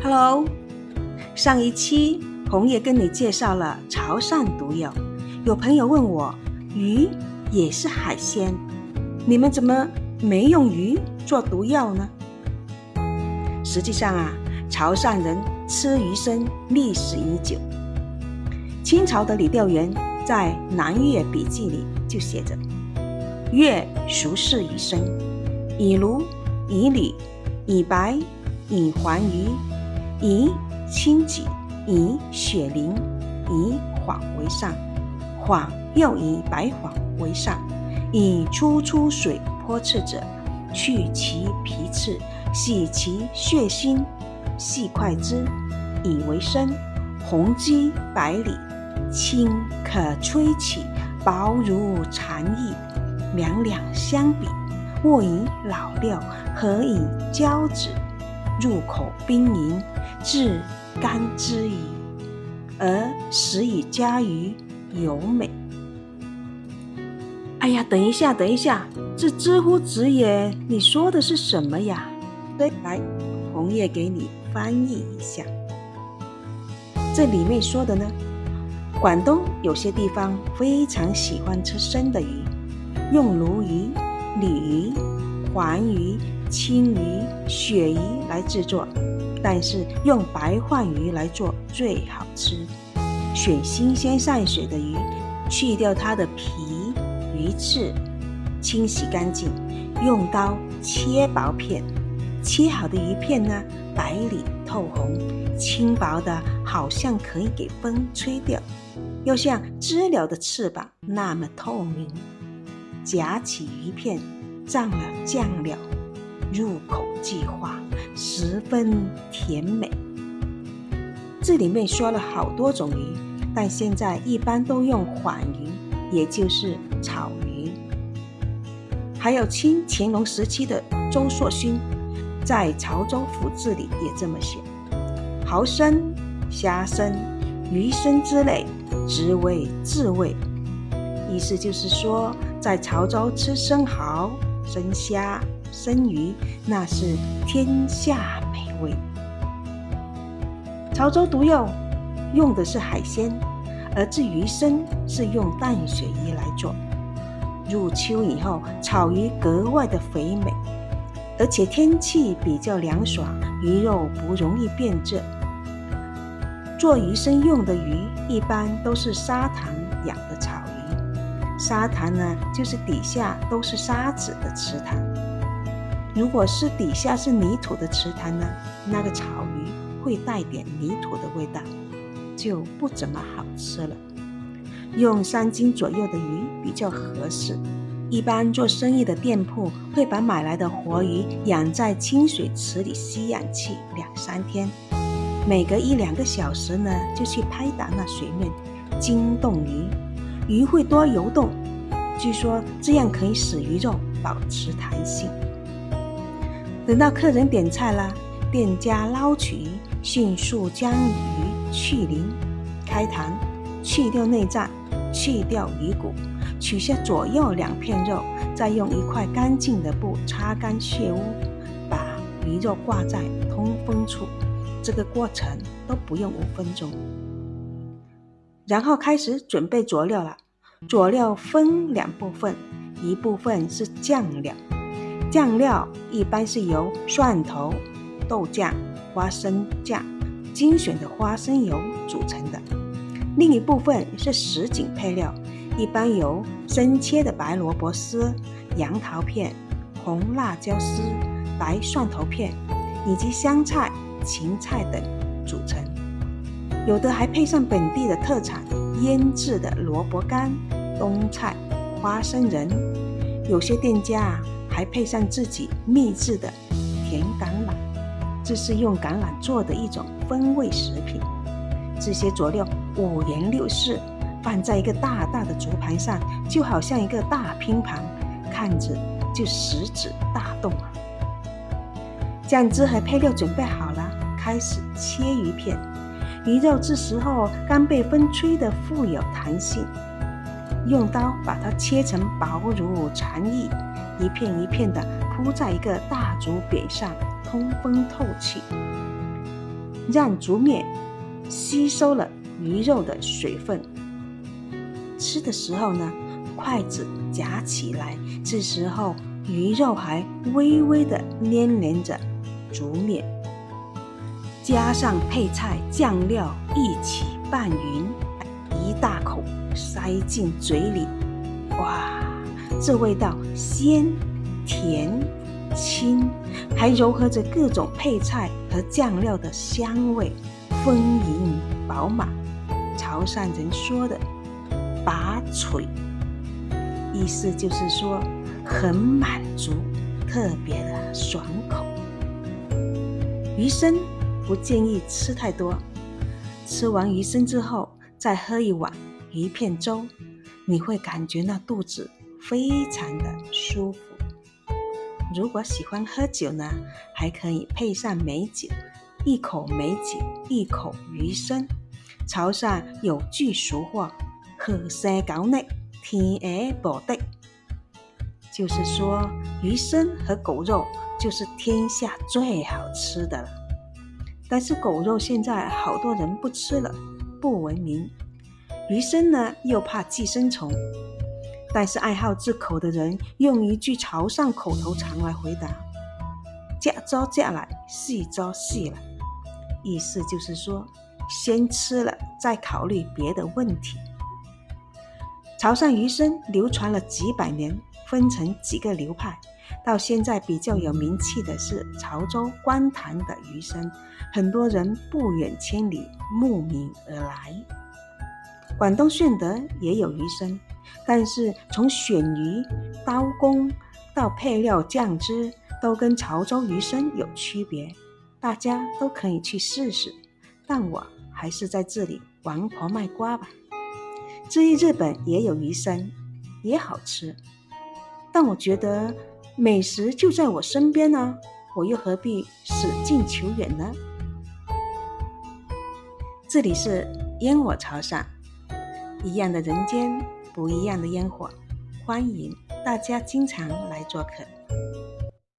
Hello，上一期红叶跟你介绍了潮汕毒药。有朋友问我，鱼也是海鲜，你们怎么没用鱼做毒药呢？实际上啊，潮汕人吃鱼生历史已久。清朝的李调元在《南粤笔记》里就写着：“粤熟食鱼生，以鲈、以鲤、以白、以环鱼。”以青鲫，以雪鳞，以黄为上，黄又以白黄为上。以初出水泼刺者，去其皮刺，洗其血心，细块之，以为生。红鸡百里，轻可吹起，薄如蝉翼。两两相比，卧以老料，何以胶质，入口冰凝。至甘之矣，而食以加于尤美。哎呀，等一下，等一下，这知乎子也，你说的是什么呀？对，来，红叶给你翻译一下。这里面说的呢，广东有些地方非常喜欢吃生的鱼，用鲈鱼、鲤鱼、黄鱼、青鱼、鳕鱼来制作。但是用白鲩鱼来做最好吃。选新鲜上水的鱼，去掉它的皮、鱼刺，清洗干净，用刀切薄片。切好的鱼片呢，白里透红，轻薄的，好像可以给风吹掉，又像知了的翅膀那么透明。夹起鱼片，蘸了酱料，入口即化。十分甜美。这里面说了好多种鱼，但现在一般都用缓鱼，也就是草鱼。还有清乾隆时期的周硕勋在《潮州府志》里也这么写：蚝生、虾生、鱼生之类，直为自味。意思就是说，在潮州吃生蚝、生虾。生鱼那是天下美味。潮州独有用的是海鲜，而至鱼生是用淡水鱼来做。入秋以后，草鱼格外的肥美，而且天气比较凉爽，鱼肉不容易变质。做鱼生用的鱼一般都是沙塘养的草鱼，沙塘呢就是底下都是沙子的池塘。如果是底下是泥土的池塘呢，那个草鱼会带点泥土的味道，就不怎么好吃了。用三斤左右的鱼比较合适。一般做生意的店铺会把买来的活鱼养在清水池里吸氧气两三天，每隔一两个小时呢就去拍打那水面，惊动鱼，鱼会多游动。据说这样可以使鱼肉保持弹性。等到客人点菜了，店家捞取，迅速将鱼去鳞、开膛，去掉内脏，去掉鱼骨，取下左右两片肉，再用一块干净的布擦干血污，把鱼肉挂在通风处。这个过程都不用五分钟。然后开始准备佐料了。佐料分两部分，一部分是酱料。酱料一般是由蒜头、豆酱、花生酱、精选的花生油组成的。另一部分是什锦配料，一般由生切的白萝卜丝、杨桃片、红辣椒丝、白蒜头片以及香菜、芹菜等组成。有的还配上本地的特产腌制的萝卜干、冬菜、花生仁。有些店家。还配上自己秘制的甜橄榄，这是用橄榄做的一种风味食品。这些佐料五颜六色，放在一个大大的竹盘上，就好像一个大拼盘，看着就食指大动啊。酱汁和配料准备好了，开始切鱼片。鱼肉这时候刚被风吹得富有弹性，用刀把它切成薄如蝉翼。一片一片的铺在一个大竹匾上，通风透气。让竹面吸收了鱼肉的水分。吃的时候呢，筷子夹起来，这时候鱼肉还微微的粘连着竹面，加上配菜酱料一起拌匀，一大塞进嘴里，哇，这味道鲜甜清，还柔合着各种配菜和酱料的香味，丰盈饱满。潮汕人说的。拔萃，意思就是说很满足，特别的爽口。鱼生不建议吃太多，吃完鱼生之后再喝一碗一片粥，你会感觉那肚子非常的舒服。如果喜欢喝酒呢，还可以配上美酒，一口美酒，一口鱼生。潮汕有句俗话。河山狗内，天鹅保得，就是说鱼生和狗肉就是天下最好吃的了。但是狗肉现在好多人不吃了，不文明。鱼生呢又怕寄生虫。但是爱好这口的人用一句潮汕口头禅来回答：“嫁招嫁来，细招细来。”意思就是说，先吃了再考虑别的问题。潮汕鱼生流传了几百年，分成几个流派。到现在比较有名气的是潮州观塘的鱼生，很多人不远千里慕名而来。广东顺德也有鱼生，但是从选鱼、刀工到配料酱汁，都跟潮州鱼生有区别。大家都可以去试试，但我还是在这里王婆卖瓜吧。至于日本也有鱼生，也好吃，但我觉得美食就在我身边呢，我又何必舍近求远呢？这里是烟火潮汕，一样的人间，不一样的烟火，欢迎大家经常来做客。